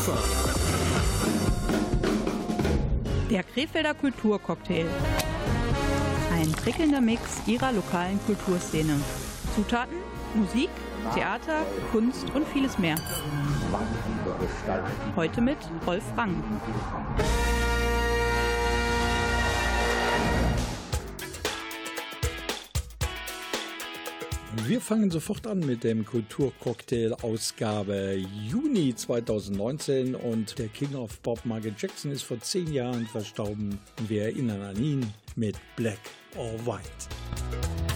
Ufer. Der Krefelder Kulturcocktail. Ein prickelnder Mix ihrer lokalen Kulturszene. Zutaten, Musik, Theater, Kunst und vieles mehr. Heute mit Rolf Rang. Wir fangen sofort an mit dem Kulturcocktail-Ausgabe Juni 2019 und der King of Pop Michael Jackson ist vor zehn Jahren verstorben. Wir erinnern an ihn mit Black or White.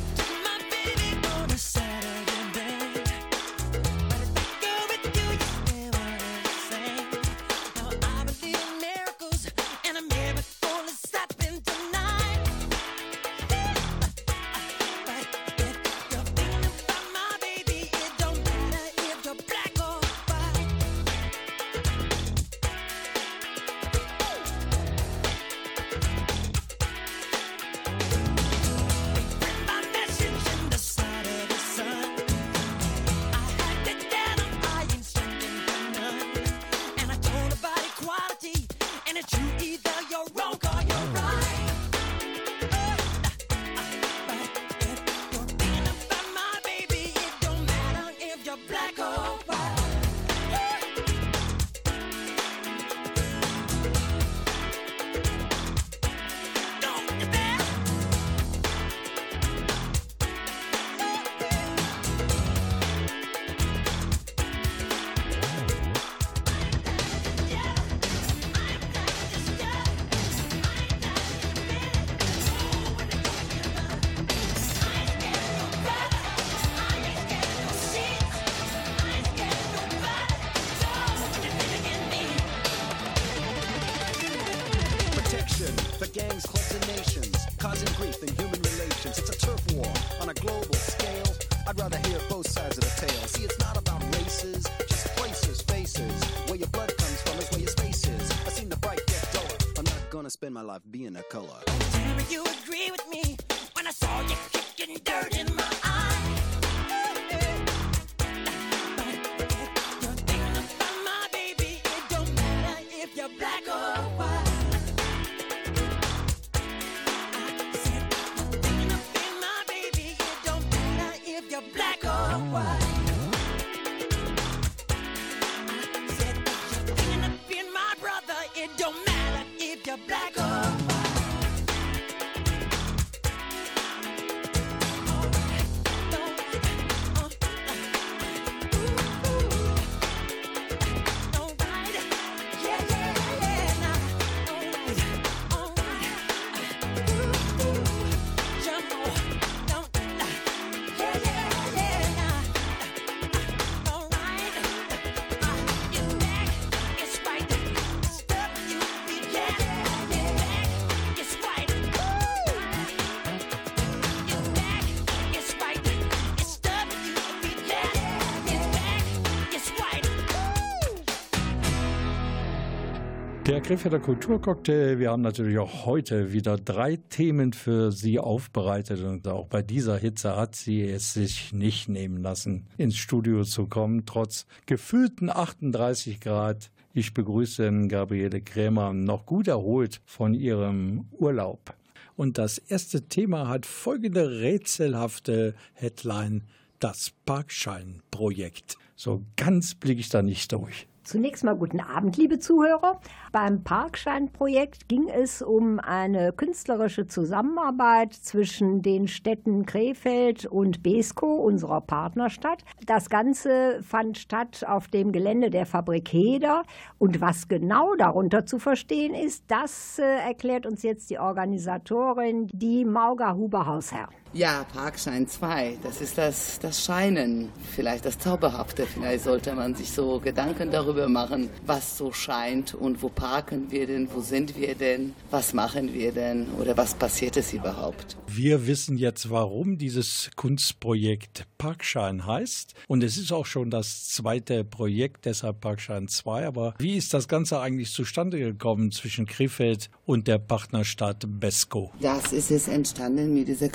Der Krefelder Kulturcocktail. Wir haben natürlich auch heute wieder drei Themen für Sie aufbereitet und auch bei dieser Hitze hat sie es sich nicht nehmen lassen, ins Studio zu kommen, trotz gefühlten 38 Grad. Ich begrüße Gabriele Krämer, noch gut erholt von ihrem Urlaub. Und das erste Thema hat folgende rätselhafte Headline: Das Parkschein-Projekt. So ganz blicke ich da nicht durch. Zunächst mal guten Abend, liebe Zuhörer. Beim Parkschein-Projekt ging es um eine künstlerische Zusammenarbeit zwischen den Städten Krefeld und Besko, unserer Partnerstadt. Das Ganze fand statt auf dem Gelände der Fabrik Heder. Und was genau darunter zu verstehen ist, das äh, erklärt uns jetzt die Organisatorin, die Mauga Huberhausherr. Ja, Parkschein 2, das ist das, das Scheinen, vielleicht das Zauberhafte. Vielleicht sollte man sich so Gedanken darüber machen, was so scheint und wo parken wir denn, wo sind wir denn, was machen wir denn oder was passiert es überhaupt. Wir wissen jetzt, warum dieses Kunstprojekt Parkschein heißt. Und es ist auch schon das zweite Projekt, deshalb Parkschein 2. Aber wie ist das Ganze eigentlich zustande gekommen zwischen Krefeld und der Partnerstadt Besko? Das ist es entstanden mit dieser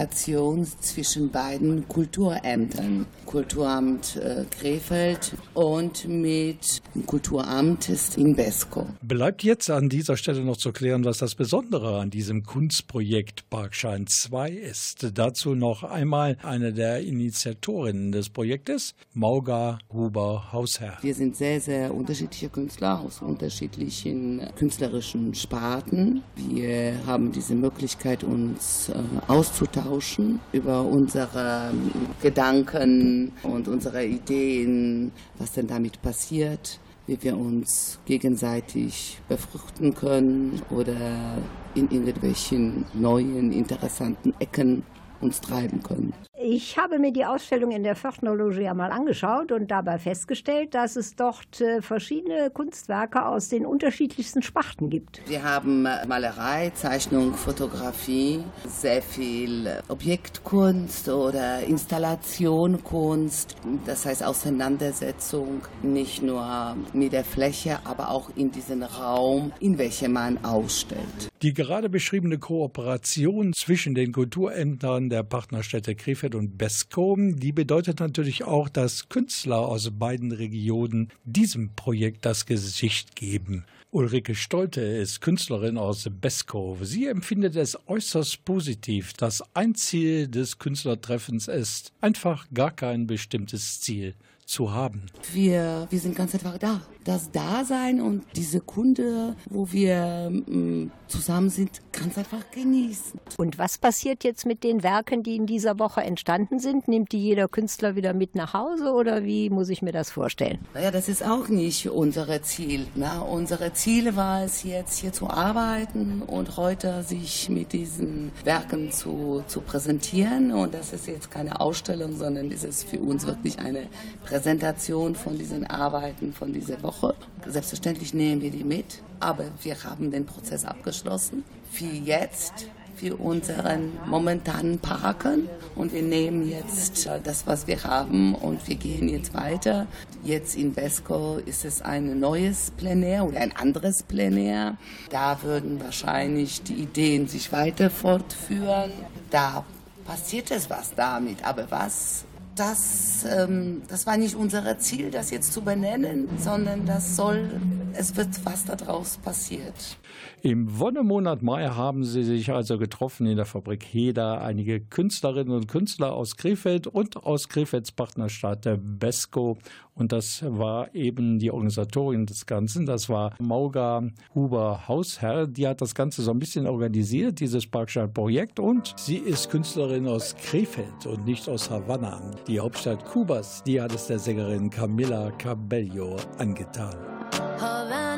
Kooperation zwischen beiden Kulturämtern. Kulturamt äh, Krefeld und mit Kulturamt in Besko. Bleibt jetzt an dieser Stelle noch zu klären, was das Besondere an diesem Kunstprojekt Parkschein 2 ist. Dazu noch einmal eine der Initiatorinnen des Projektes, Mauga Huber Hausherr. Wir sind sehr, sehr unterschiedliche Künstler aus unterschiedlichen künstlerischen Sparten. Wir haben diese Möglichkeit, uns äh, auszutauschen über unsere Gedanken und unsere Ideen, was denn damit passiert wie wir uns gegenseitig befruchten können oder in irgendwelchen neuen, interessanten Ecken uns treiben können. Ich habe mir die Ausstellung in der Pförtnerloge ja mal angeschaut und dabei festgestellt, dass es dort äh, verschiedene Kunstwerke aus den unterschiedlichsten Sparten gibt. Wir haben Malerei, Zeichnung, Fotografie, sehr viel Objektkunst oder Installationkunst, das heißt Auseinandersetzung nicht nur mit der Fläche, aber auch in diesem Raum, in welchem man ausstellt. Die gerade beschriebene Kooperation zwischen den Kulturämtern der Partnerstädte Krefeld und Besko, die bedeutet natürlich auch, dass Künstler aus beiden Regionen diesem Projekt das Gesicht geben. Ulrike Stolte ist Künstlerin aus Besko. Sie empfindet es äußerst positiv, dass ein Ziel des Künstlertreffens ist, einfach gar kein bestimmtes Ziel zu haben. Wir, wir sind ganz einfach da. Das Dasein und diese Kunde, wo wir mm, zusammen sind, ganz einfach genießen. Und was passiert jetzt mit den Werken, die in dieser Woche entstanden sind? Nimmt die jeder Künstler wieder mit nach Hause oder wie muss ich mir das vorstellen? Naja, das ist auch nicht unser Ziel. Na, unsere Ziel war es jetzt hier zu arbeiten und heute sich mit diesen Werken zu, zu präsentieren. Und das ist jetzt keine Ausstellung, sondern es ist für uns wirklich eine Präsentation von diesen Arbeiten von dieser Woche. Selbstverständlich nehmen wir die mit, aber wir haben den Prozess abgeschlossen. Für jetzt für unseren momentanen Parken und wir nehmen jetzt das, was wir haben und wir gehen jetzt weiter. Jetzt in Vesco ist es ein neues Plenär oder ein anderes Plenär. Da würden wahrscheinlich die Ideen sich weiter fortführen. Da passiert es was damit, aber was das, ähm, das war nicht unser Ziel, das jetzt zu benennen, sondern das soll, es wird was daraus passiert. Im Wonnemonat Mai haben sie sich also getroffen in der Fabrik Heda. Einige Künstlerinnen und Künstler aus Krefeld und aus Krefelds Partnerstadt der Besko. Und das war eben die Organisatorin des Ganzen. Das war Mauga Huber Hausherr. Die hat das Ganze so ein bisschen organisiert, dieses Parkstadt-Projekt. Und sie ist Künstlerin aus Krefeld und nicht aus Havanna. Die Hauptstadt Kubas, die hat es der Sängerin Camila Cabello angetan. Hold on.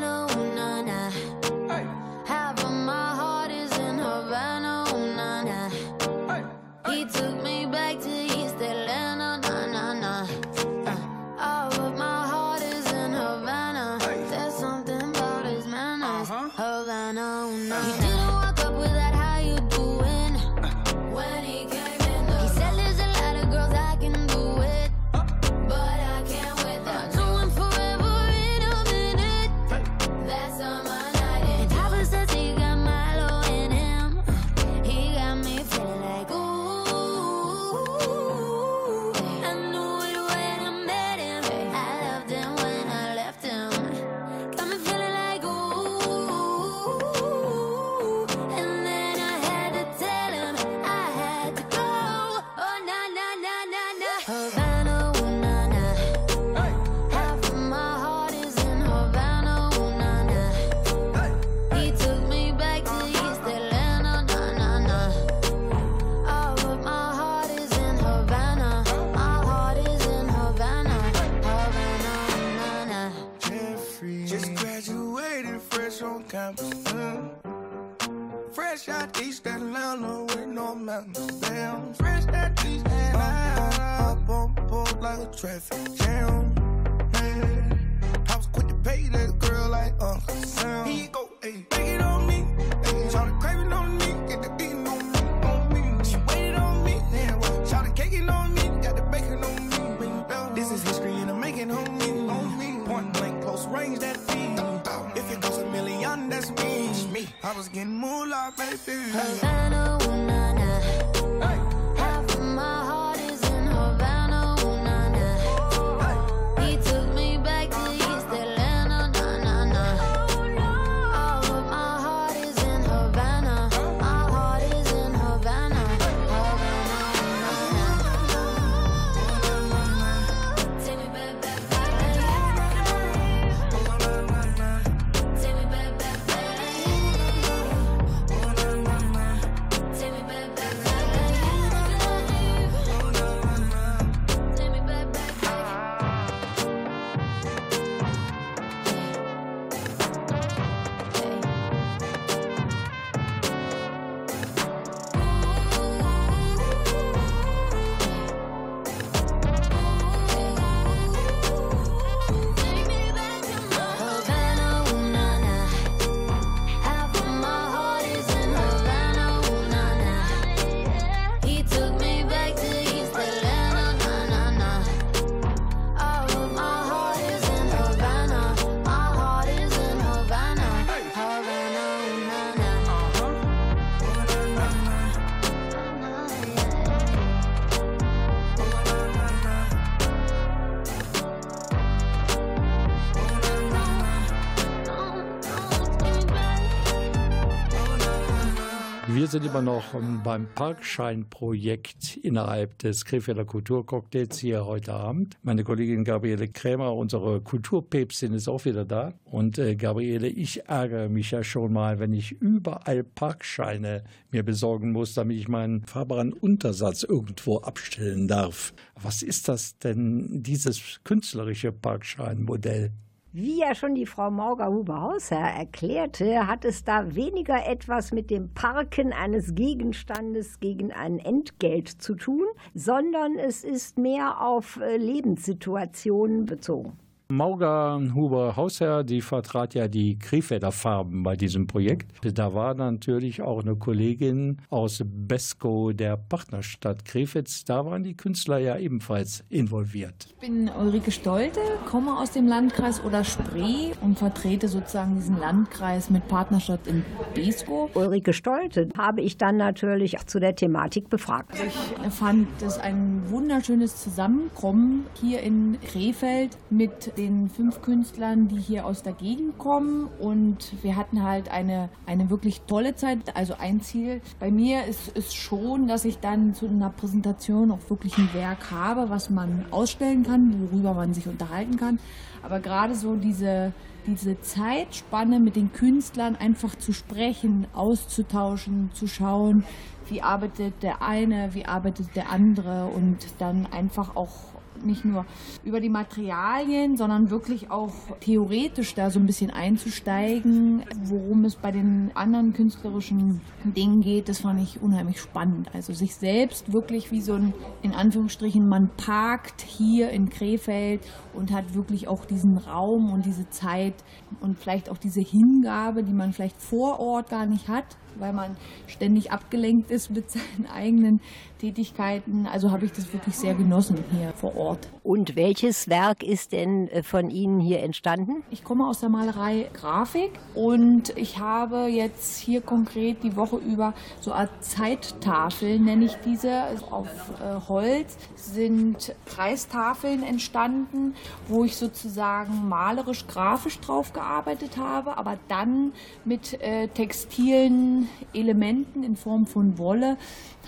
Sind immer noch beim Parkschein-Projekt innerhalb des Krefelder Kulturcocktails hier heute Abend. Meine Kollegin Gabriele Krämer, unsere Kulturpäpstin, ist auch wieder da. Und äh, Gabriele, ich ärgere mich ja schon mal, wenn ich überall Parkscheine mir besorgen muss, damit ich meinen fahrbaren Untersatz irgendwo abstellen darf. Was ist das denn, dieses künstlerische Parkscheinmodell? Wie ja schon die Frau Mauger-Huber-Hausherr erklärte, hat es da weniger etwas mit dem Parken eines Gegenstandes gegen ein Entgelt zu tun, sondern es ist mehr auf äh, Lebenssituationen bezogen. Mauger Huber Hausherr, die vertrat ja die Krefelder Farben bei diesem Projekt. Da war natürlich auch eine Kollegin aus Besko, der Partnerstadt Krefeld. Da waren die Künstler ja ebenfalls involviert. Ich bin Ulrike Stolte, komme aus dem Landkreis Oder Spree und vertrete sozusagen diesen Landkreis mit Partnerstadt in Besko. Ulrike Stolte habe ich dann natürlich zu der Thematik befragt. Ich fand es ein wunderschönes Zusammenkommen hier in Krefeld mit den fünf Künstlern, die hier aus der Gegend kommen. Und wir hatten halt eine, eine wirklich tolle Zeit. Also ein Ziel bei mir ist, ist schon, dass ich dann zu einer Präsentation auch wirklich ein Werk habe, was man ausstellen kann, worüber man sich unterhalten kann. Aber gerade so diese, diese Zeitspanne mit den Künstlern einfach zu sprechen, auszutauschen, zu schauen, wie arbeitet der eine, wie arbeitet der andere und dann einfach auch nicht nur über die Materialien, sondern wirklich auch theoretisch da so ein bisschen einzusteigen, worum es bei den anderen künstlerischen Dingen geht, das fand ich unheimlich spannend. Also sich selbst wirklich wie so ein, in Anführungsstrichen, man parkt hier in Krefeld und hat wirklich auch diesen Raum und diese Zeit und vielleicht auch diese Hingabe, die man vielleicht vor Ort gar nicht hat, weil man ständig abgelenkt ist mit seinen eigenen Tätigkeiten. Also habe ich das wirklich sehr genossen hier vor Ort. Und welches Werk ist denn äh, von Ihnen hier entstanden? Ich komme aus der Malerei Grafik und ich habe jetzt hier konkret die Woche über so eine Zeittafel, nenne ich diese, auf äh, Holz sind Kreistafeln entstanden, wo ich sozusagen malerisch grafisch drauf gearbeitet habe, aber dann mit äh, textilen Elementen in Form von Wolle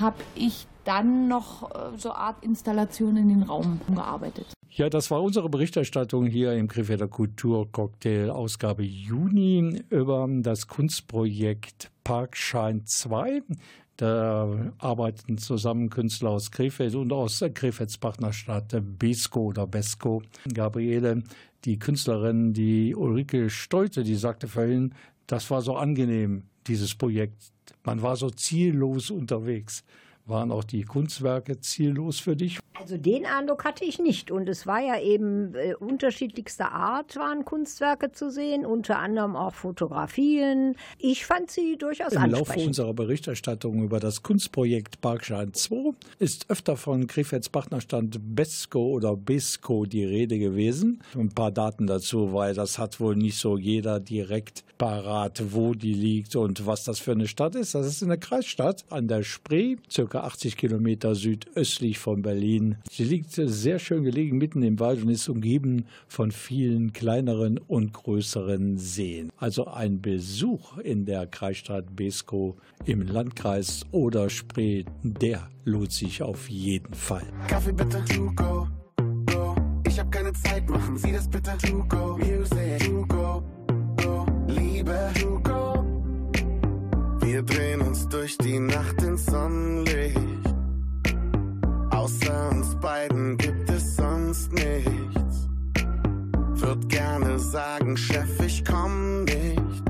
habe ich dann noch äh, so Art Installation in den Raum gearbeitet. Ja, das war unsere Berichterstattung hier im Krefelder Kulturcocktail Ausgabe Juni über das Kunstprojekt Parkschein 2. Da arbeiten zusammen Künstler aus Krefeld und aus Krefelds Partnerstadt Besko oder Besko. Gabriele, die Künstlerin, die Ulrike Stolte, die sagte vorhin, das war so angenehm, dieses Projekt. Man war so ziellos unterwegs. Waren auch die Kunstwerke ziellos für dich? Also den Eindruck hatte ich nicht. Und es war ja eben äh, unterschiedlichster Art waren Kunstwerke zu sehen, unter anderem auch Fotografien. Ich fand sie durchaus Im Laufe ansprechend. unserer Berichterstattung über das Kunstprojekt Parkschein 2 ist öfter von Krefelds Partnerstand Besco oder Besco die Rede gewesen. Ein paar Daten dazu, weil das hat wohl nicht so jeder direkt parat, wo die liegt und was das für eine Stadt ist. Das ist eine Kreisstadt an der Spree, circa 80 Kilometer südöstlich von Berlin. Sie liegt sehr schön gelegen mitten im Wald und ist umgeben von vielen kleineren und größeren Seen. Also ein Besuch in der Kreisstadt Beskow im Landkreis oder Spree, der lohnt sich auf jeden Fall. Kaffee bitte, to go, go. Ich hab keine Zeit, machen Sie das bitte, to go. Music, to go, go. Liebe, to go. Wir drehen uns durch die Nacht ins Sonnenlicht. Außer uns beiden gibt es sonst nichts. Würd gerne sagen, Chef, ich komm nicht.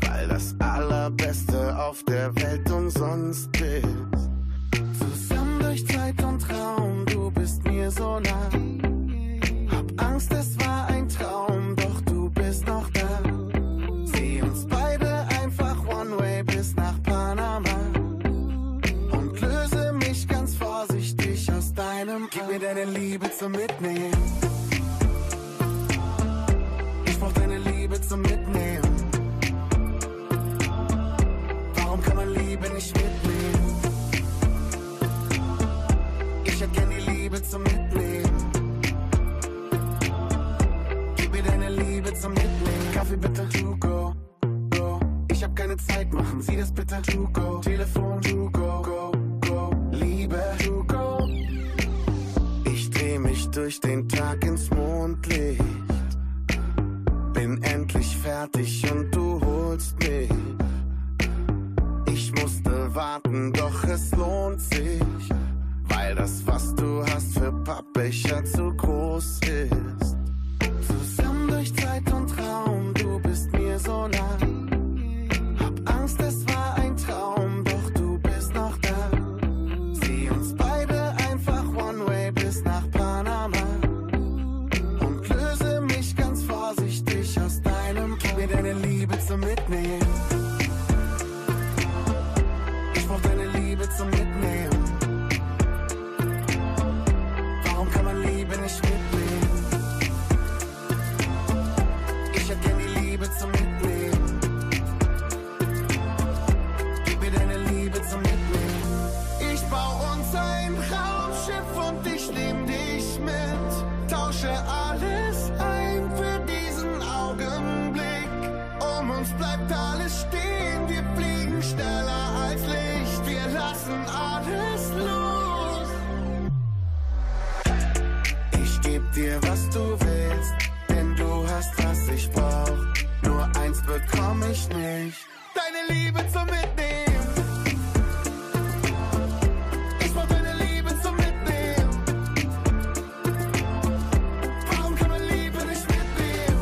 Weil das Allerbeste auf der Welt umsonst ist. Zusammen durch Zeit und Raum, du bist mir so nah. Hab Angst, es deine Liebe zum Mitnehmen. Ich brauch deine Liebe zum Mitnehmen. Warum kann man Liebe nicht mitnehmen? Ich hätte gern die Liebe zum Mitnehmen. Gib mir deine Liebe zum Mitnehmen. Kaffee bitte, to go, go. Ich hab keine Zeit, machen Sie das bitte, to go. Telefon, to go, go, go. Durch den Tag ins Mondlicht. Bin endlich fertig und du holst mich. Ich musste warten, doch es lohnt sich. Weil das, was du hast, für Pappbecher zu groß ist. Zusammen Liebe zum Mitnehmen. Willst, denn du hast, was ich brauch. Nur eins bekomm ich nicht. Deine Liebe zum Mitnehmen. Ich brauch deine Liebe zum Mitnehmen. Warum kann man Liebe nicht mitnehmen?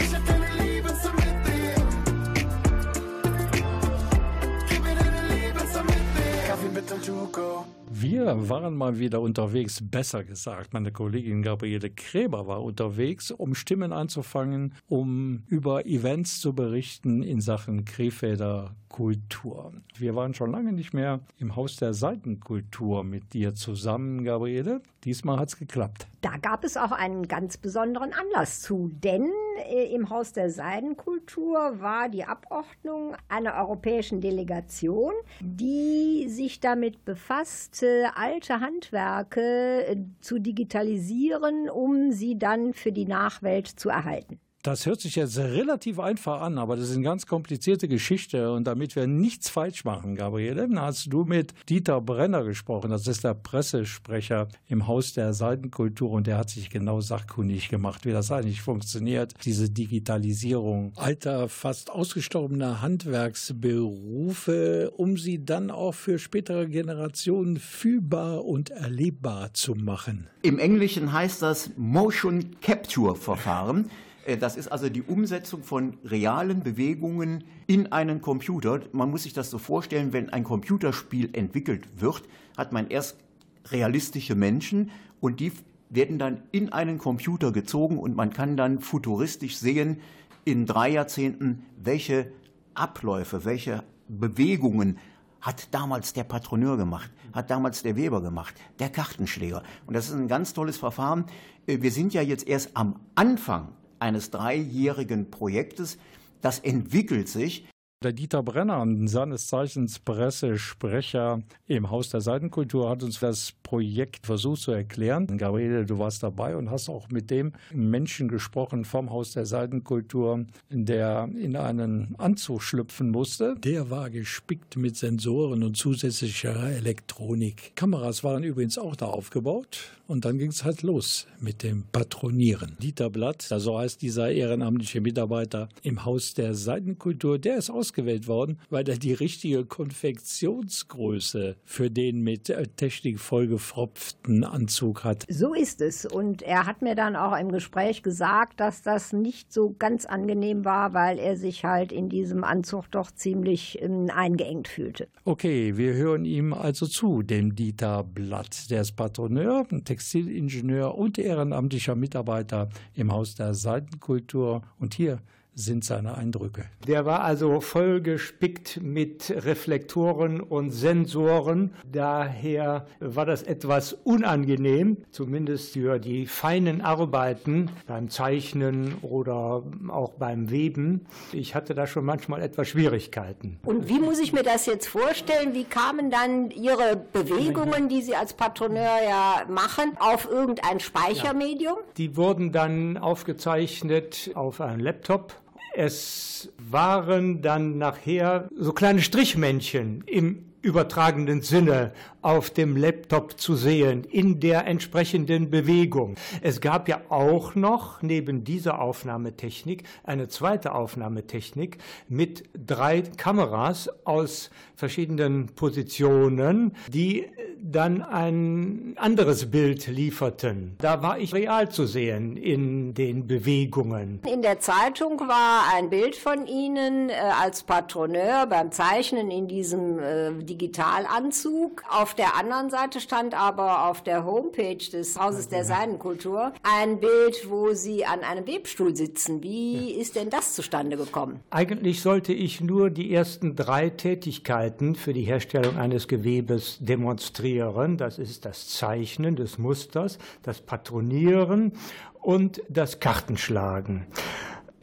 Ich hab deine Liebe zum Mitnehmen. Gib mir deine Liebe zum Mitnehmen. Kaffee bitte to go. Wir waren mal wieder unterwegs, besser gesagt. Meine Kollegin Gabriele Kräber war unterwegs, um Stimmen anzufangen, um über Events zu berichten in Sachen Krefelder Kultur. Wir waren schon lange nicht mehr im Haus der Seitenkultur mit dir zusammen, Gabriele. Diesmal hat es geklappt. Da gab es auch einen ganz besonderen Anlass zu, denn äh, im Haus der Seidenkultur war die Abordnung einer europäischen Delegation, die sich damit befasste, alte Handwerke äh, zu digitalisieren, um sie dann für die Nachwelt zu erhalten. Das hört sich jetzt relativ einfach an, aber das ist eine ganz komplizierte Geschichte. Und damit wir nichts falsch machen, Gabriele, hast du mit Dieter Brenner gesprochen. Das ist der Pressesprecher im Haus der Seitenkultur und der hat sich genau sachkundig gemacht, wie das eigentlich funktioniert, diese Digitalisierung alter, fast ausgestorbener Handwerksberufe, um sie dann auch für spätere Generationen fühlbar und erlebbar zu machen. Im Englischen heißt das Motion Capture Verfahren. Äh, Das ist also die Umsetzung von realen Bewegungen in einen Computer. Man muss sich das so vorstellen, wenn ein Computerspiel entwickelt wird, hat man erst realistische Menschen und die werden dann in einen Computer gezogen und man kann dann futuristisch sehen, in drei Jahrzehnten, welche Abläufe, welche Bewegungen hat damals der Patroneur gemacht, hat damals der Weber gemacht, der Kartenschläger. Und das ist ein ganz tolles Verfahren. Äh, Wir sind ja jetzt erst am Anfang eines dreijährigen Projektes. Das entwickelt sich. Der Dieter Brenner, seines Zeichens Pressesprecher im Haus der Seitenkultur, hat uns das Projekt versucht zu erklären. Gabriele, du warst dabei und hast auch mit dem Menschen gesprochen vom Haus der Seitenkultur, der in einen Anzug schlüpfen musste. Der war gespickt mit Sensoren und zusätzlicher Elektronik. Kameras waren übrigens auch da aufgebaut. Und dann ging es halt los mit dem Patronieren. Dieter Blatt, so heißt dieser ehrenamtliche Mitarbeiter im Haus der Seitenkultur, der ist ausgewählt worden, weil er die richtige Konfektionsgröße für den mit Technik vollgefropften Anzug hat. So ist es. Und er hat mir dann auch im Gespräch gesagt, dass das nicht so ganz angenehm war, weil er sich halt in diesem Anzug doch ziemlich ähm, eingeengt fühlte. Okay, wir hören ihm also zu, dem Dieter Blatt. Der ist Patroneur, Textilingenieur und ehrenamtlicher Mitarbeiter im Haus der Seitenkultur. Und hier sind seine Eindrücke. Der war also voll gespickt mit Reflektoren und Sensoren. Daher war das etwas unangenehm, zumindest für die feinen Arbeiten beim Zeichnen oder auch beim Weben. Ich hatte da schon manchmal etwas Schwierigkeiten. Und wie muss ich mir das jetzt vorstellen? Wie kamen dann Ihre Bewegungen, die Sie als Patroneur ja machen, auf irgendein Speichermedium? Die wurden dann aufgezeichnet auf einem Laptop. Es waren dann nachher so kleine Strichmännchen im übertragenen Sinne auf dem Laptop zu sehen, in der entsprechenden Bewegung. Es gab ja auch noch neben dieser Aufnahmetechnik eine zweite Aufnahmetechnik mit drei Kameras aus verschiedenen Positionen, die dann ein anderes Bild lieferten. Da war ich real zu sehen in den Bewegungen. In der Zeitung war ein Bild von Ihnen äh, als Patroneur beim Zeichnen in diesem äh, Digitalanzug. Auf der anderen Seite stand aber auf der Homepage des Hauses der Seidenkultur ein Bild, wo Sie an einem Webstuhl sitzen. Wie ist denn das zustande gekommen? Eigentlich sollte ich nur die ersten drei Tätigkeiten für die Herstellung eines Gewebes demonstrieren. Das ist das Zeichnen des Musters, das Patronieren und das Kartenschlagen.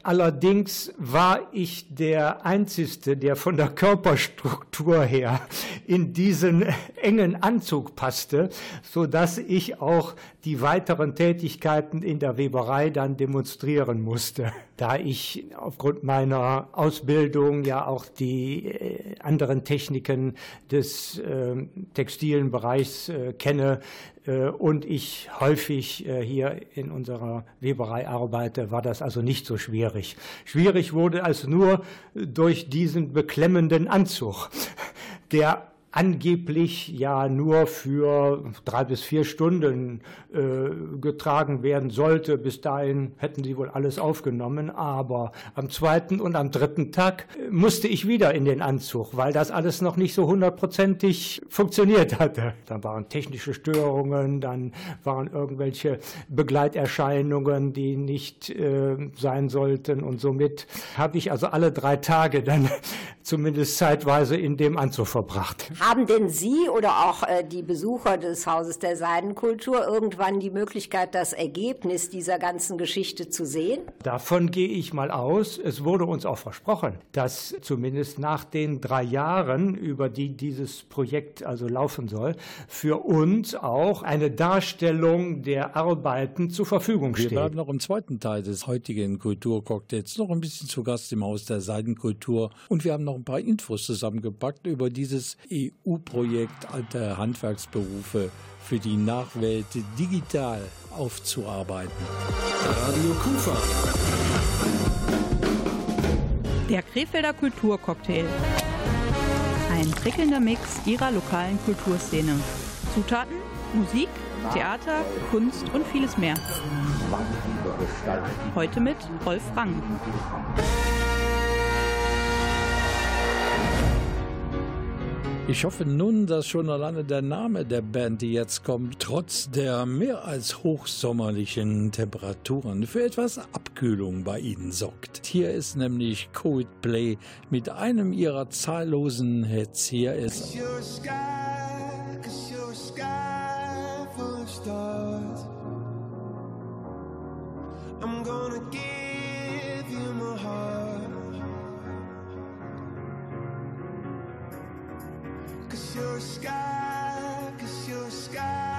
Allerdings war ich der Einzige, der von der Körperstruktur her in diesen engen Anzug passte, so dass ich auch die weiteren Tätigkeiten in der Weberei dann demonstrieren musste. Da ich aufgrund meiner Ausbildung ja auch die äh, anderen Techniken des äh, textilen Bereichs äh, kenne, äh, und ich häufig hier in unserer Weberei arbeite, war das also nicht so schwierig. Schwierig wurde es nur durch diesen beklemmenden Anzug, der angeblich ja nur für drei bis vier Stunden äh, getragen werden sollte. Bis dahin hätten sie wohl alles aufgenommen, aber am zweiten und am dritten Tag äh, musste ich wieder in den Anzug, weil das alles noch nicht so hundertprozentig funktioniert hatte. Dann waren technische Störungen, dann waren irgendwelche Begleiterscheinungen, die nicht äh, sein sollten und somit habe ich also alle drei Tage dann zumindest zeitweise in dem Anzug verbracht. Haben denn Sie oder auch äh, die Besucher des Hauses der Seidenkultur irgendwann die Möglichkeit, das Ergebnis dieser ganzen Geschichte zu sehen? Davon gehe ich mal aus. Es wurde uns auch versprochen, dass zumindest nach den drei Jahren, über die dieses Projekt also laufen soll, für uns auch eine Darstellung der Arbeiten zur Verfügung Wir steht. bleiben noch im zweiten Teil des heutigen Kulturcocktails noch ein bisschen zu Gast im Haus der Seidenkultur und wir haben noch ein paar Infos zusammengepackt über dieses EU-Projekt Alte Handwerksberufe für die Nachwelt digital aufzuarbeiten. Radio Kufa. Der Krefelder Kulturcocktail. Ein prickelnder Mix ihrer lokalen Kulturszene. Zutaten, Musik, Theater, Kunst und vieles mehr. Heute mit Rolf Rang. Ich hoffe nun, dass schon alleine der Name der Band, die jetzt kommt, trotz der mehr als hochsommerlichen Temperaturen für etwas Abkühlung bei Ihnen sorgt. Hier ist nämlich Coldplay mit einem ihrer zahllosen Hits. Hier ist. I'm gonna give you my heart. Cause you're a sky, cause you're a sky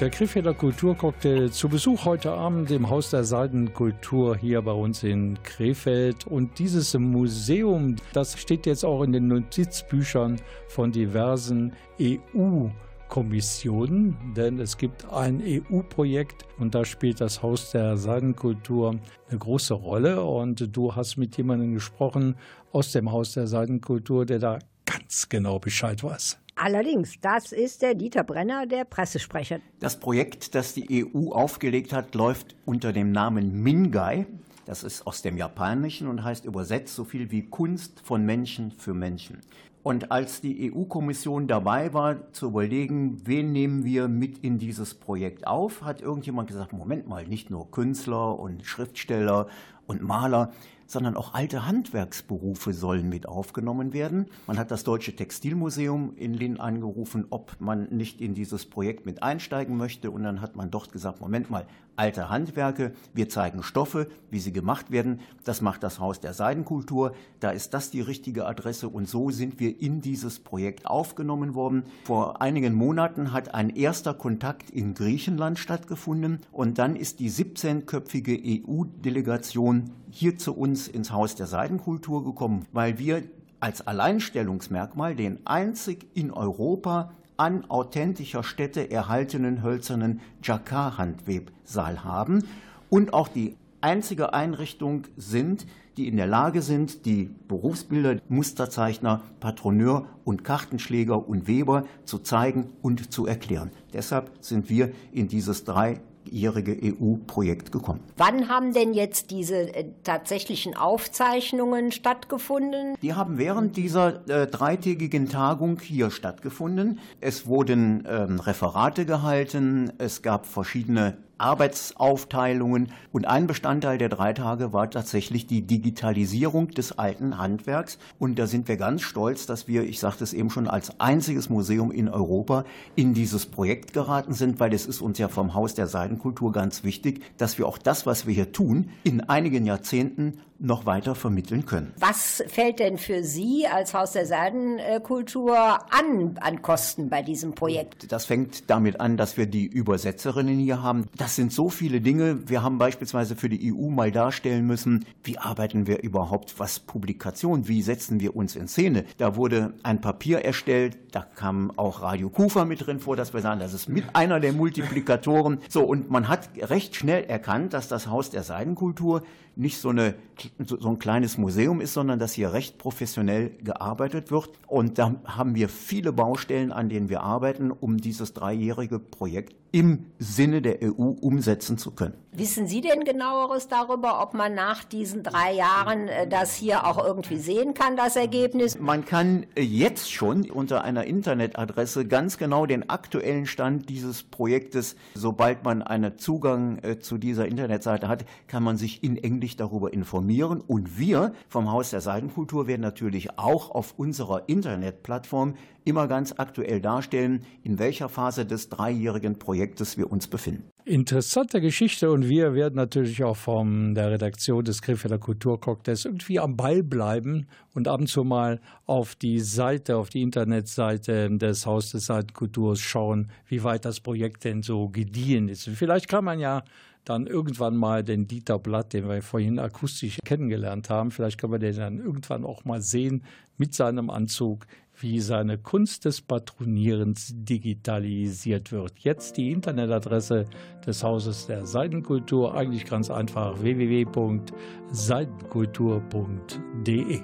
Der Krefelder Kulturcocktail zu Besuch heute Abend im Haus der Seidenkultur hier bei uns in Krefeld. Und dieses Museum, das steht jetzt auch in den Notizbüchern von diversen EU-Kommissionen, denn es gibt ein EU-Projekt und da spielt das Haus der Seidenkultur eine große Rolle. Und du hast mit jemandem gesprochen aus dem Haus der Seidenkultur, der da ganz genau Bescheid weiß. Allerdings, das ist der Dieter Brenner, der Pressesprecher. Das Projekt, das die EU aufgelegt hat, läuft unter dem Namen Mingai. Das ist aus dem Japanischen und heißt übersetzt so viel wie Kunst von Menschen für Menschen. Und als die EU-Kommission dabei war, zu überlegen, wen nehmen wir mit in dieses Projekt auf, hat irgendjemand gesagt, Moment mal, nicht nur Künstler und Schriftsteller und Maler, sondern auch alte Handwerksberufe sollen mit aufgenommen werden. Man hat das Deutsche Textilmuseum in Linn angerufen, ob man nicht in dieses Projekt mit einsteigen möchte. Und dann hat man dort gesagt, Moment mal, alte Handwerke, wir zeigen Stoffe, wie sie gemacht werden. Das macht das Haus der Seidenkultur. Da ist das die richtige Adresse. Und so sind wir in dieses Projekt aufgenommen worden. Vor einigen Monaten hat ein erster Kontakt in Griechenland stattgefunden. Und dann ist die 17-köpfige EU-Delegation hier zu uns ins Haus der Seidenkultur gekommen, weil wir als Alleinstellungsmerkmal den einzig in Europa an authentischer Stätte erhaltenen hölzernen Jacquard-Handwebsaal haben und auch die einzige Einrichtung sind, die in der Lage sind, die Berufsbilder, Musterzeichner, Patroneur und Kartenschläger und Weber zu zeigen und zu erklären. Deshalb sind wir in dieses drei jährige EU-Projekt gekommen. Wann haben denn jetzt diese äh, tatsächlichen Aufzeichnungen stattgefunden? Die haben während dieser äh, dreitägigen Tagung hier stattgefunden. Es wurden ähm, Referate gehalten, es gab verschiedene Arbeitsaufteilungen. Und ein Bestandteil der drei Tage war tatsächlich die Digitalisierung des alten Handwerks. Und da sind wir ganz stolz, dass wir, ich sagte es eben schon, als einziges Museum in Europa in dieses Projekt geraten sind, weil es ist uns ja vom Haus der Seidenkultur ganz wichtig, dass wir auch das, was wir hier tun, in einigen Jahrzehnten noch weiter vermitteln können. Was fällt denn für Sie als Haus der Seidenkultur an an Kosten bei diesem Projekt? Das fängt damit an, dass wir die Übersetzerinnen hier haben. Das sind so viele Dinge. Wir haben beispielsweise für die EU mal darstellen müssen, wie arbeiten wir überhaupt, was Publikation, wie setzen wir uns in Szene. Da wurde ein Papier erstellt, da kam auch Radio Kufa mit drin vor, dass wir sagen, das ist mit einer der Multiplikatoren. So, und man hat recht schnell erkannt, dass das Haus der Seidenkultur nicht so, eine, so ein kleines Museum ist, sondern dass hier recht professionell gearbeitet wird. Und da haben wir viele Baustellen, an denen wir arbeiten, um dieses dreijährige Projekt im Sinne der EU umsetzen zu können. Wissen Sie denn genaueres darüber, ob man nach diesen drei Jahren äh, das hier auch irgendwie sehen kann, das Ergebnis? Man kann äh, jetzt schon unter einer Internetadresse ganz genau den aktuellen Stand dieses Projektes, sobald man einen Zugang äh, zu dieser Internetseite hat, kann man sich in Englisch darüber informieren. Und wir vom Haus der Seidenkultur werden natürlich auch auf unserer Internetplattform immer ganz aktuell darstellen, in welcher Phase des dreijährigen Projektes wir uns befinden. Interessante Geschichte und wir werden natürlich auch von der Redaktion des Krefelder Kulturcocktails irgendwie am Ball bleiben und ab und zu mal auf die Seite, auf die Internetseite des Haus des Seitenkulturs schauen, wie weit das Projekt denn so gediehen ist. Vielleicht kann man ja dann irgendwann mal den Dieter Blatt, den wir vorhin akustisch kennengelernt haben, vielleicht kann man den dann irgendwann auch mal sehen mit seinem Anzug, wie seine Kunst des Patronierens digitalisiert wird. Jetzt die Internetadresse des Hauses der Seidenkultur, eigentlich ganz einfach www.seidenkultur.de.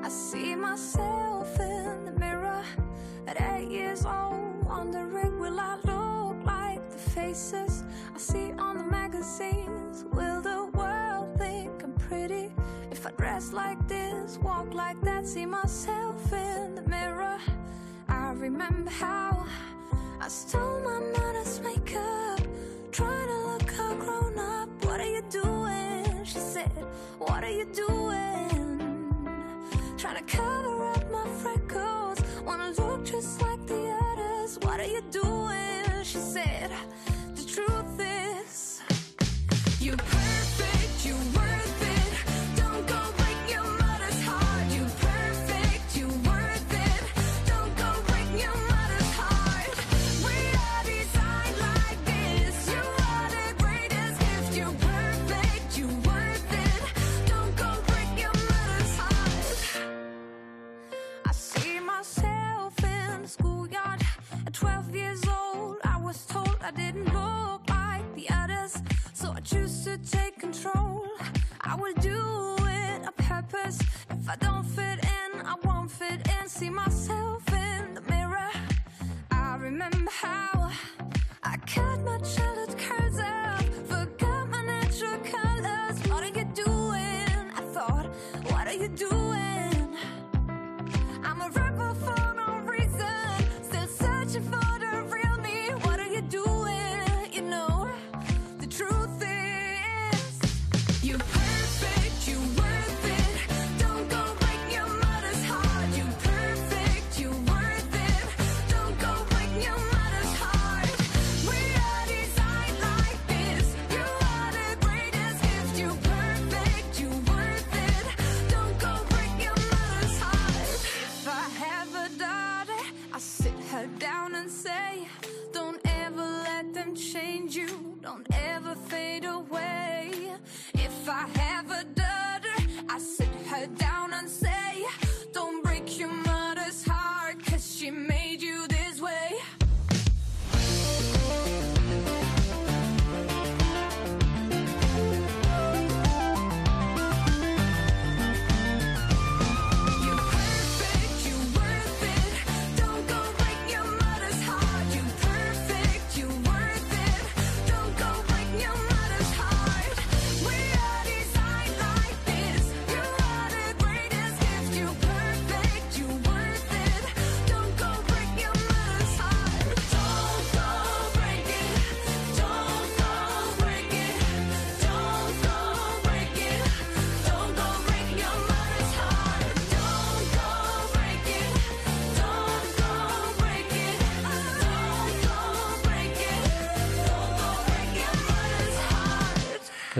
I see myself in the mirror at eight years old, wondering will I faces I see on magazines? Will the world think I'm pretty if I dress like this, walk like that? See myself in the mirror. I remember how I stole my mother's makeup, trying to look how grown up. What are you doing? She said, What are you doing? Trying to cover up my freckles. Wanna look just like the others. What are you doing? She said, The truth is,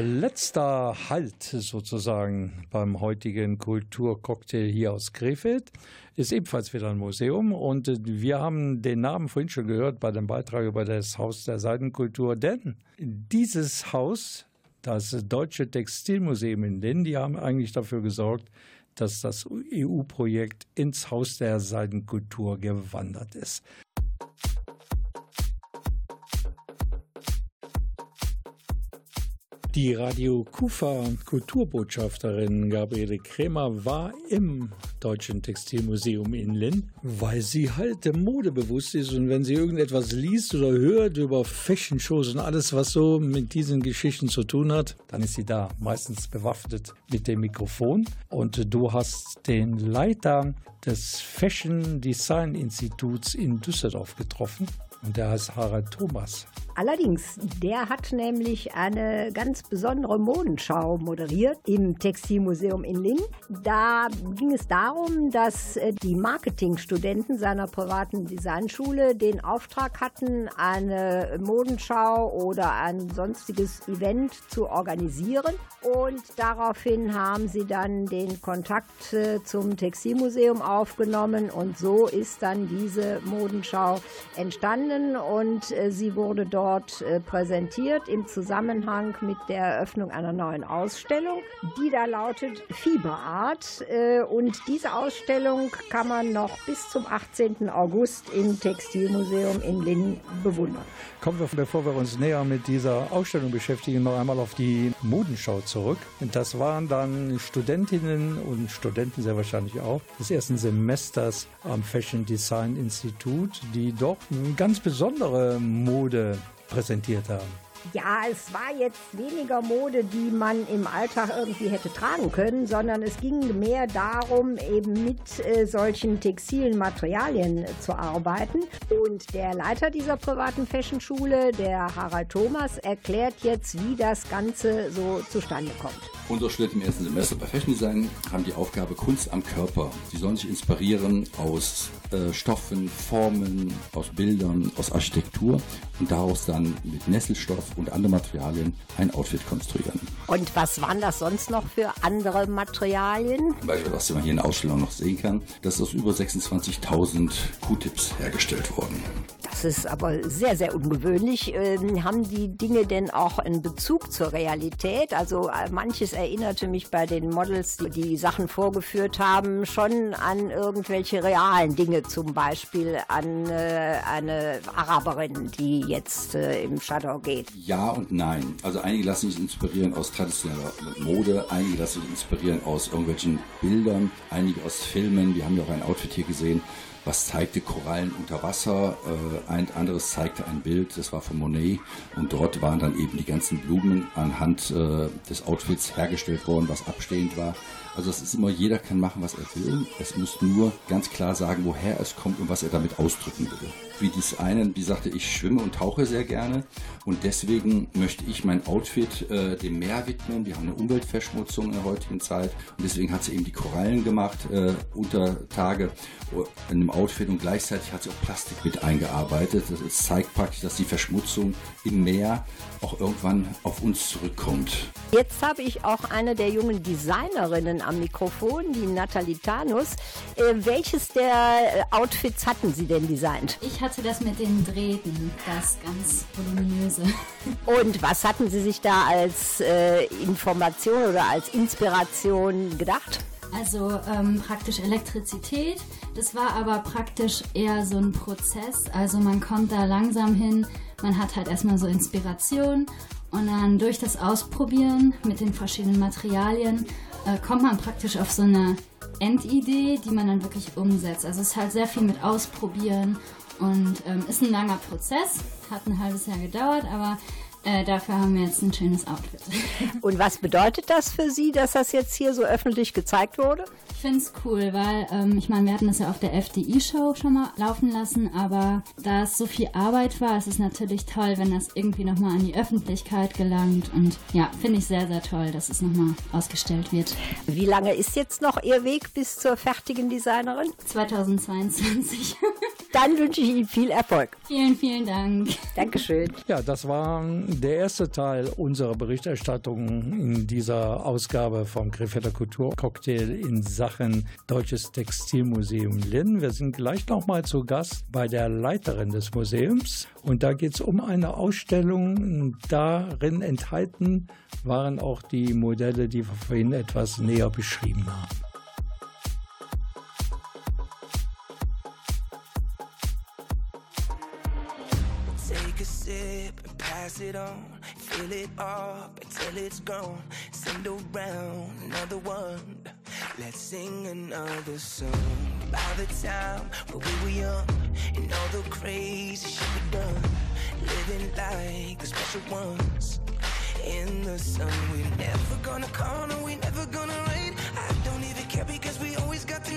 Letzter Halt sozusagen beim heutigen Kulturcocktail hier aus Krefeld ist ebenfalls wieder ein Museum und wir haben den Namen vorhin schon gehört bei dem Beitrag über das Haus der Seidenkultur, denn dieses Haus, das Deutsche Textilmuseum in Linn, die haben eigentlich dafür gesorgt, dass das EU-Projekt ins Haus der Seidenkultur gewandert ist. Die Radio Kufa Kulturbotschafterin Gabriele Krämer war im Deutschen Textilmuseum in Linn, weil sie halt modebewusst ist und wenn sie irgendetwas liest oder hört über Fashion-Shows und alles, was so mit diesen Geschichten zu tun hat, dann ist sie da, meistens bewaffnet mit dem Mikrofon. Und du hast den Leiter des Fashion Design Instituts in Düsseldorf getroffen und der heißt Harald Thomas. Allerdings, der hat nämlich eine ganz besondere Modenschau moderiert im Textilmuseum in Lingen. Da ging es darum, dass äh, die Marketingstudenten seiner privaten Designschule den Auftrag hatten, eine Modenschau oder ein sonstiges Event zu organisieren. Und daraufhin haben sie dann den Kontakt äh, zum Textilmuseum aufgenommen und so ist dann diese Modenschau entstanden und äh, sie wurde dort dort äh, präsentiert im Zusammenhang mit der Eröffnung einer neuen Ausstellung, die da lautet Fieberart. Äh, und diese Ausstellung kann man noch bis zum 18. August im Textilmuseum in Linn bewundern. Kommen wir, bevor wir uns näher mit dieser Ausstellung beschäftigen, noch einmal auf die Modenschau zurück. Das waren dann Studentinnen und Studenten sehr wahrscheinlich auch des ersten Semesters am Fashion Design Institut, die doch ganz besondere Mode präsentiert haben. Ja, es war jetzt weniger Mode, die man im Alltag irgendwie hätte tragen können, sondern es ging mehr darum, eben mit äh, solchen textilen Materialien zu arbeiten. Und der Leiter dieser privaten Fashionschule, der Harald Thomas, erklärt jetzt, wie das Ganze so zustande kommt. Unsere Studenten im ersten Semester bei Fashion Design haben die Aufgabe Kunst am Körper. Sie sollen sich inspirieren aus äh, Stoffen, Formen, aus Bildern, aus Architektur und daraus dann mit Nesselstoff und anderen Materialien ein Outfit konstruieren. Und was waren das sonst noch für andere Materialien? Zum Beispiel, was man hier in der Ausstellung noch sehen kann, das ist aus über 26.000 Q-Tips hergestellt worden. Das ist aber sehr, sehr ungewöhnlich. Ähm, haben die Dinge denn auch einen Bezug zur Realität? Also äh, manches erinnerte mich bei den Models, die die Sachen vorgeführt haben, schon an irgendwelche realen Dinge, zum Beispiel an äh, eine Araberin, die jetzt äh, im Shadow geht. Ja und nein. Also einige lassen sich inspirieren aus traditioneller Mode, einige lassen sich inspirieren aus irgendwelchen Bildern, einige aus Filmen. Wir haben ja auch ein Outfit hier gesehen, was zeigte Korallen unter Wasser, äh, ein anderes zeigte ein Bild, das war von Monet und dort waren dann eben die ganzen Blumen anhand äh, des Outfits hergestellt worden, was abstehend war. Also es ist immer, jeder kann machen, was er will. Es muss nur ganz klar sagen, woher es kommt und was er damit ausdrücken will. Wie dies eine, die sagte, ich schwimme und tauche sehr gerne und deswegen möchte ich mein Outfit äh, dem Meer widmen. Wir haben eine Umweltverschmutzung in der heutigen Zeit und deswegen hat sie eben die Korallen gemacht äh, unter Tage in einem Outfit und gleichzeitig hat sie auch Plastik mit eingearbeitet. Das zeigt praktisch, dass die Verschmutzung im Meer auch irgendwann auf uns zurückkommt. Jetzt habe ich auch eine der jungen Designerinnen am Mikrofon, die Nathalie Tanus. Äh, welches der äh, Outfits hatten Sie denn designt? Ich hatte das mit den Drähten, das ganz voluminöse. Und was hatten Sie sich da als äh, Information oder als Inspiration gedacht? Also ähm, praktisch Elektrizität. Das war aber praktisch eher so ein Prozess. Also man kommt da langsam hin. Man hat halt erstmal so Inspiration und dann durch das Ausprobieren mit den verschiedenen Materialien äh, kommt man praktisch auf so eine Endidee, die man dann wirklich umsetzt. Also es ist halt sehr viel mit Ausprobieren und ähm, ist ein langer Prozess. Hat ein halbes Jahr gedauert, aber äh, dafür haben wir jetzt ein schönes Outfit. Und was bedeutet das für Sie, dass das jetzt hier so öffentlich gezeigt wurde? Ich finde es cool, weil ähm, ich meine, wir hatten das ja auf der FDI-Show schon mal laufen lassen, aber da es so viel Arbeit war, ist es natürlich toll, wenn das irgendwie nochmal an die Öffentlichkeit gelangt. Und ja, finde ich sehr, sehr toll, dass es nochmal ausgestellt wird. Wie lange ist jetzt noch Ihr Weg bis zur fertigen Designerin? 2022. Dann wünsche ich Ihnen viel Erfolg. Vielen, vielen Dank. Dankeschön. Ja, das war der erste Teil unserer Berichterstattung in dieser Ausgabe vom Krefelder Kulturcocktail in Sachen Deutsches Textilmuseum Linn. Wir sind gleich nochmal zu Gast bei der Leiterin des Museums und da geht es um eine Ausstellung. Darin enthalten waren auch die Modelle, die wir vorhin etwas näher beschrieben haben. Pass it on. Fill it up until it's gone. Send around another one. Let's sing another song. By the time when we were young and all the crazy shit we done, living like the special ones. In the sun, we're never gonna call, no, we're never gonna rain. I don't even care because we always got the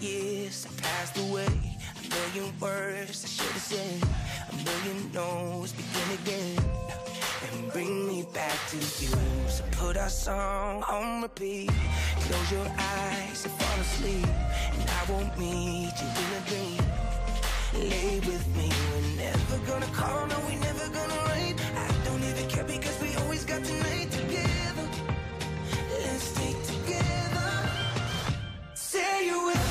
years I passed away. A million words I should have said. A million no's begin again. And bring me back to you. So put our song on repeat. Close your eyes and fall asleep. And I won't meet you in a dream. Lay with me. We're never gonna call, no, we never gonna rain. I don't even care because we always got tonight together. Let's stay together. Say you will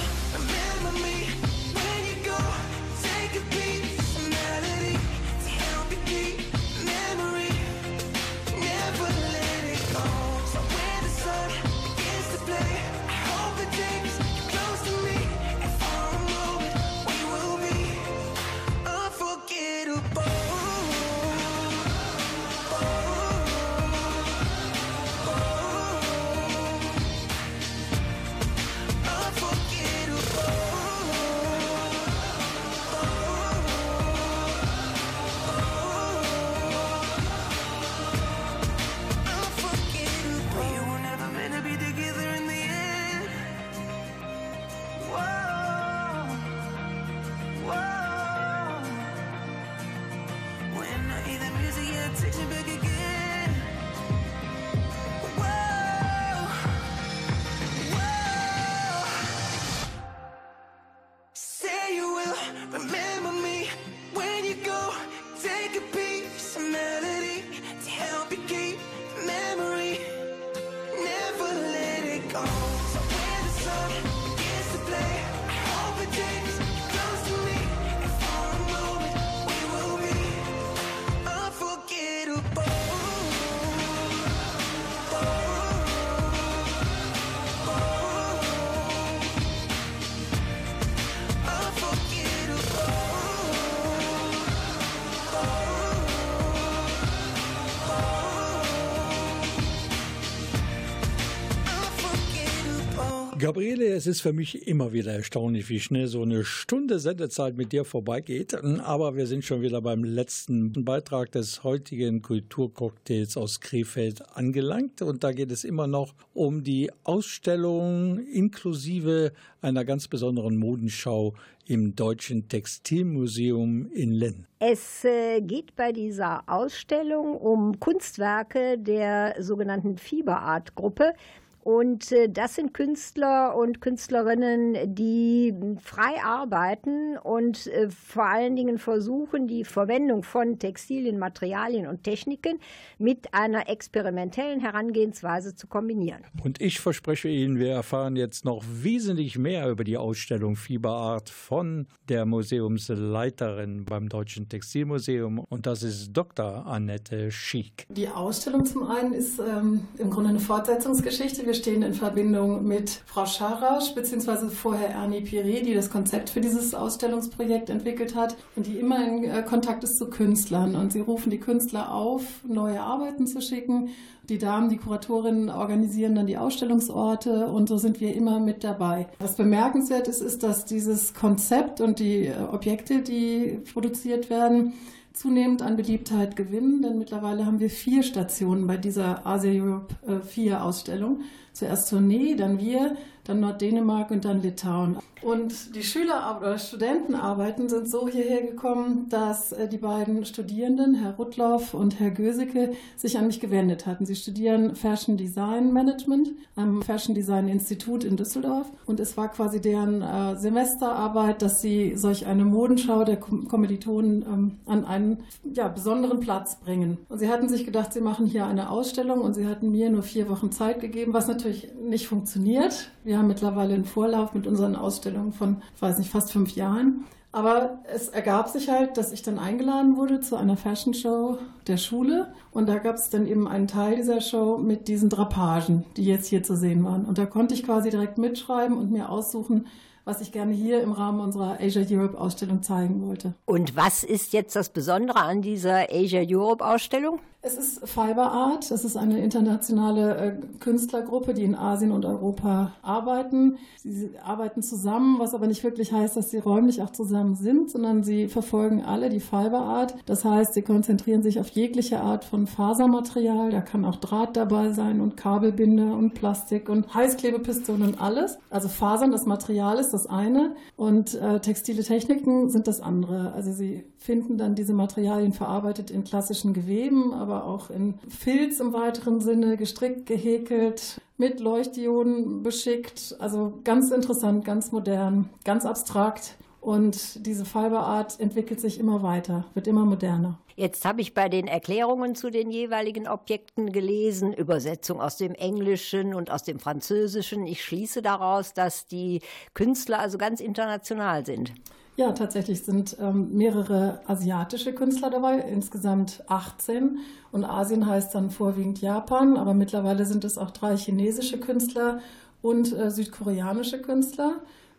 Gabriele, es ist für mich immer wieder erstaunlich, wie schnell so eine Stunde Sendezeit mit dir vorbeigeht. Aber wir sind schon wieder beim letzten Beitrag des heutigen Kulturcocktails aus Krefeld angelangt. Und da geht es immer noch um die Ausstellung inklusive einer ganz besonderen Modenschau im Deutschen Textilmuseum in Linn. Es äh, geht bei dieser Ausstellung um Kunstwerke der sogenannten Fieberart-Gruppe. Und äh, das sind Künstler und Künstlerinnen, die frei arbeiten und äh, vor allen Dingen versuchen, die Verwendung von Textilien, Materialien und Techniken mit einer experimentellen Herangehensweise zu kombinieren. Und ich verspreche Ihnen, wir erfahren jetzt noch wesentlich mehr über die Ausstellung Fieberart von der Museumsleiterin beim Deutschen Textilmuseum. Und das ist Dr. Annette Schiek. Die Ausstellung zum einen ist ähm, im Grunde eine Fortsetzungsgeschichte. Wir stehen in Verbindung mit Frau Scharasch, beziehungsweise vorher Ernie Piré, die das Konzept für dieses Ausstellungsprojekt entwickelt hat und die immer in äh, Kontakt ist zu Künstlern. Und sie rufen die Künstler auf, neue Arbeiten zu schicken. Die Damen, die Kuratorinnen organisieren dann die Ausstellungsorte und so sind wir immer mit dabei. Was bemerkenswert ist, ist, dass dieses Konzept und die äh, Objekte, die produziert werden, zunehmend an Beliebtheit gewinnen, denn mittlerweile haben wir vier Stationen bei dieser Asia Europe äh, 4 Ausstellung. Zuerst Tournee, dann wir, dann Norddänemark und dann Litauen. Und die Schüler oder Studentenarbeiten sind so hierher gekommen, dass äh, die beiden Studierenden, Herr Rudloff und Herr Göseke, sich an mich gewendet hatten. Sie studieren Fashion Design Management am Fashion Design Institut in Düsseldorf. Und es war quasi deren äh, Semesterarbeit, dass sie solch eine Modenschau der Kom Kommilitonen ähm, an einen ja, besonderen Platz bringen. Und sie hatten sich gedacht, sie machen hier eine Ausstellung und sie hatten mir nur vier Wochen Zeit gegeben, was natürlich nicht funktioniert. Wir haben mittlerweile einen Vorlauf mit unseren Ausstellungen von, weiß nicht, fast fünf Jahren. Aber es ergab sich halt, dass ich dann eingeladen wurde zu einer Fashion Show der Schule. Und da gab es dann eben einen Teil dieser Show mit diesen Drapagen, die jetzt hier zu sehen waren. Und da konnte ich quasi direkt mitschreiben und mir aussuchen, was ich gerne hier im Rahmen unserer Asia Europe Ausstellung zeigen wollte. Und was ist jetzt das Besondere an dieser Asia Europe Ausstellung? Es ist Fiber Art. Das ist eine internationale äh, Künstlergruppe, die in Asien und Europa arbeiten. Sie arbeiten zusammen, was aber nicht wirklich heißt, dass sie räumlich auch zusammen sind, sondern sie verfolgen alle die Fiber Art. Das heißt, sie konzentrieren sich auf jegliche Art von Fasermaterial. Da kann auch Draht dabei sein und Kabelbinder und Plastik und Heißklebepistolen und alles. Also Fasern, das Material ist das eine und äh, textile Techniken sind das andere. Also sie finden dann diese Materialien verarbeitet in klassischen Geweben, aber auch in Filz im weiteren Sinne, gestrickt, gehäkelt, mit Leuchtdioden beschickt. Also ganz interessant, ganz modern, ganz abstrakt. Und diese Fiberart entwickelt sich immer weiter, wird immer moderner. Jetzt habe ich bei den Erklärungen zu den jeweiligen Objekten gelesen, Übersetzung aus dem Englischen und aus dem Französischen. Ich schließe daraus, dass die Künstler also ganz international sind. Ja, tatsächlich sind ähm, mehrere asiatische Künstler dabei, insgesamt 18. Und Asien heißt dann vorwiegend Japan, aber mittlerweile sind es auch drei chinesische Künstler und äh, südkoreanische Künstler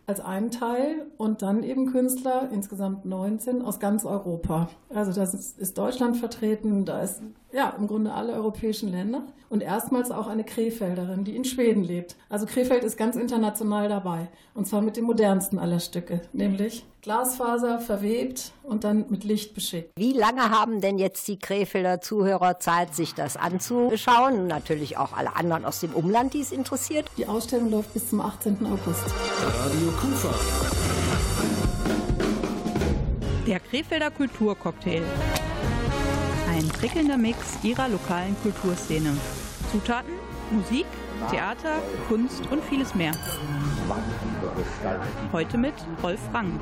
als einen Teil und dann eben Künstler, insgesamt 19 aus ganz Europa. Also da ist, ist Deutschland vertreten, da ist ja im Grunde alle europäischen Länder und erstmals auch eine Krefelderin, die in Schweden lebt. Also Krefeld ist ganz international dabei und zwar mit dem modernsten aller Stücke, nämlich Glasfaser verwebt und dann mit Licht beschickt. Wie lange haben denn jetzt die Krefelder Zuhörer Zeit, sich das anzuschauen? Und natürlich auch alle anderen aus dem Umland, die es interessiert. Die Ausstellung läuft bis zum 18. August. Radio Kufa. Der Krefelder Kulturcocktail. Ein prickelnder Mix ihrer lokalen Kulturszene. Zutaten, Musik, Theater, Kunst und vieles mehr. Heute mit Rolf Rang.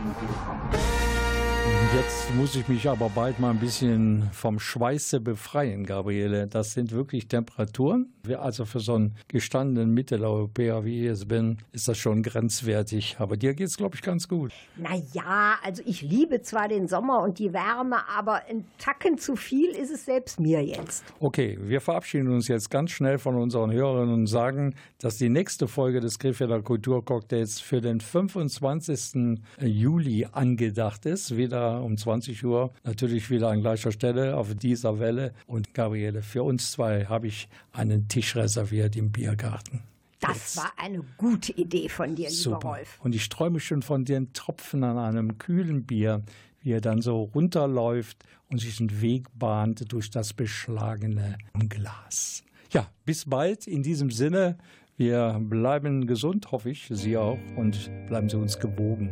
Jetzt muss ich mich aber bald mal ein bisschen vom Schweiße befreien, Gabriele. Das sind wirklich Temperaturen. Also für so einen gestandenen Mitteleuropäer, wie ich es bin, ist das schon grenzwertig. Aber dir geht es, glaube ich, ganz gut. Naja, also ich liebe zwar den Sommer und die Wärme, aber ein Tacken zu viel ist es selbst mir jetzt. Okay, wir verabschieden uns jetzt ganz schnell von unseren Hörern und sagen, dass die nächste Folge des Krefelder Kulturcocktails für den 25. Juli angedacht ist. Wieder um 20 Uhr, natürlich wieder an gleicher Stelle auf dieser Welle. Und Gabriele, für uns zwei habe ich einen Tisch reserviert im Biergarten. Das Jetzt. war eine gute Idee von dir, lieber Super. Rolf. Und ich träume schon von den Tropfen an einem kühlen Bier, wie er dann so runterläuft und sich einen Weg bahnt durch das beschlagene Glas. Ja, bis bald. In diesem Sinne, wir bleiben gesund, hoffe ich, Sie auch, und bleiben Sie uns gewogen.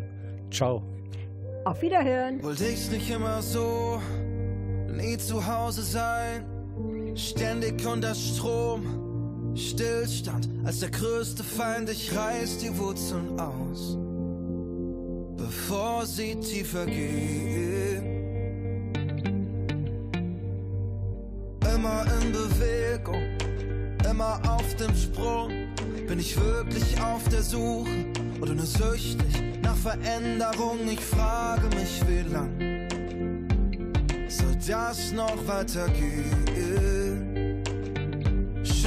Ciao. Auf Wiederhören. Wollte ich's nicht immer so, nie zu Hause sein, ständig unter Strom, Stillstand als der größte Feind, ich reiß die Wurzeln aus, bevor sie tiefer gehen. Immer in Bewegung, immer auf dem Sprung, bin ich wirklich auf der Suche oder nur süchtig nach Veränderung? Ich frage mich, wie lang soll das noch weitergehen?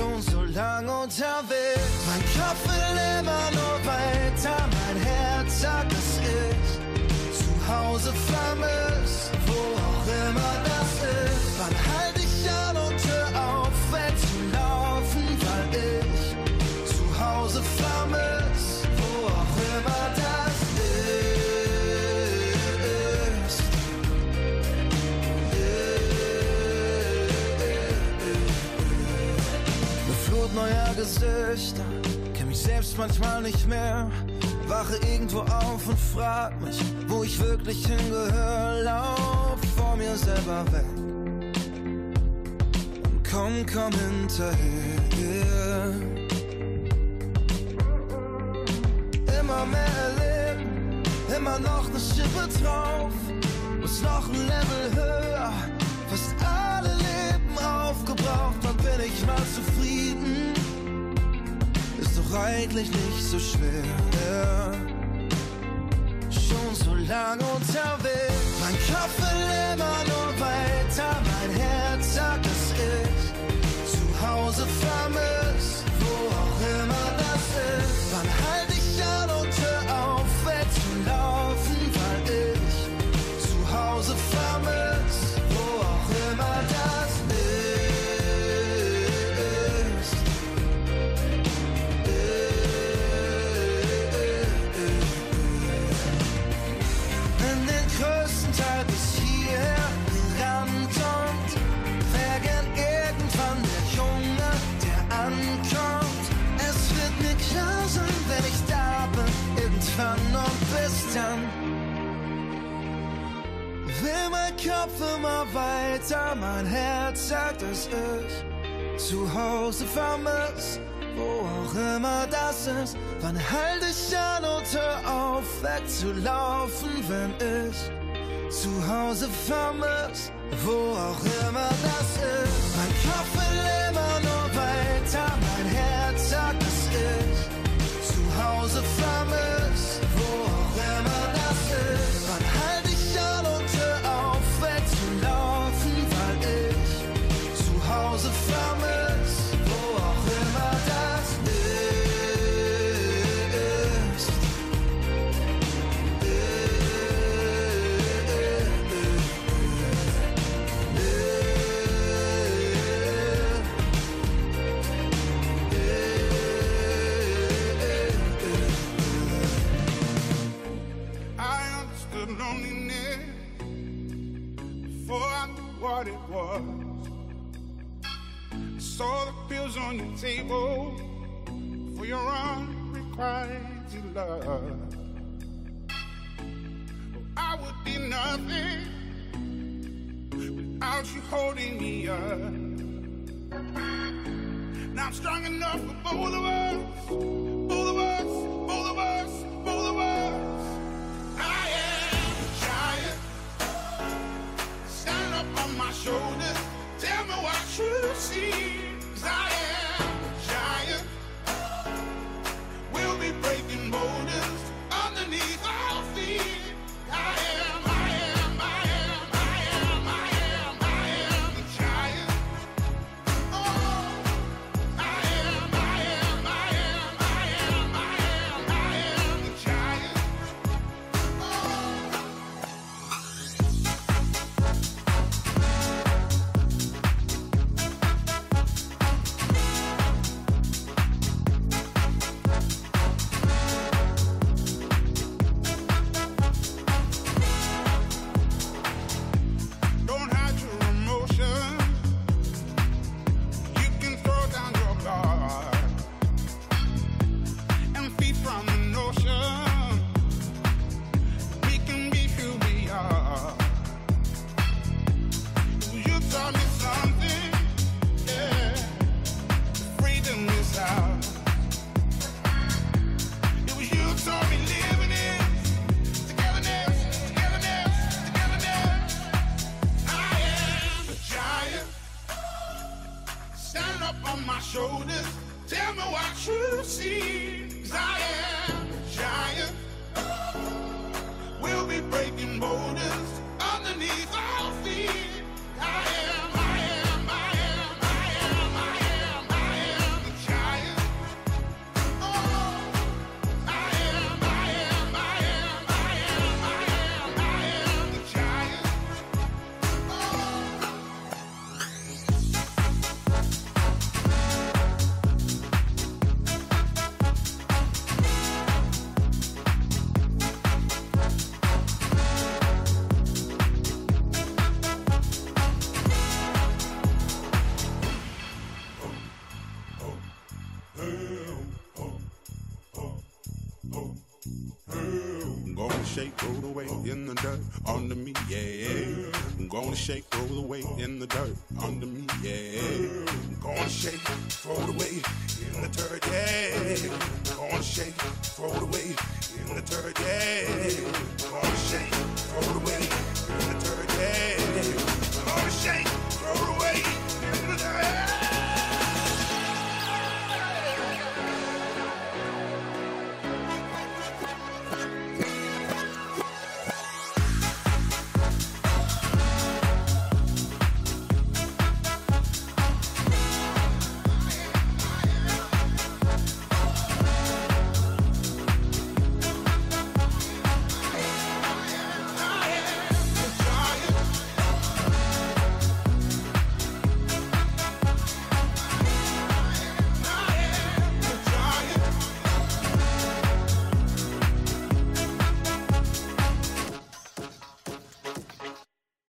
Schon so lang unterwegs. Mein Kopf will immer nur weiter, mein Herz sagt, dass ich zu Hause vermisst, wo auch immer das ist. Wann halt Gesichter, kenn mich selbst manchmal nicht mehr. Wache irgendwo auf und frag mich, wo ich wirklich hingehöre. Lauf vor mir selber weg. Und komm, komm hinterher. Immer mehr erleben, immer noch eine Schippe drauf. Muss noch ein Level höher, fast alle Leben aufgebraucht. Dann bin ich mal zufrieden doch nicht so schwer. Schon so lange unterwegs, mein Kopf will immer nur weiter, mein Herz sagt, dass ich zu Hause vermisst, wo auch immer das ist. Wann halt Kopf immer weiter, mein Herz sagt, dass ich zu Hause vermisst, wo auch immer das ist. Wann halt ich an und hör auf, wegzulaufen, wenn ich zu Hause vermisst, wo auch immer das ist. Mein Kopf will immer nur weiter, on table for your unrequited love. I would be nothing without you holding me up. Now I'm strong enough for both of us,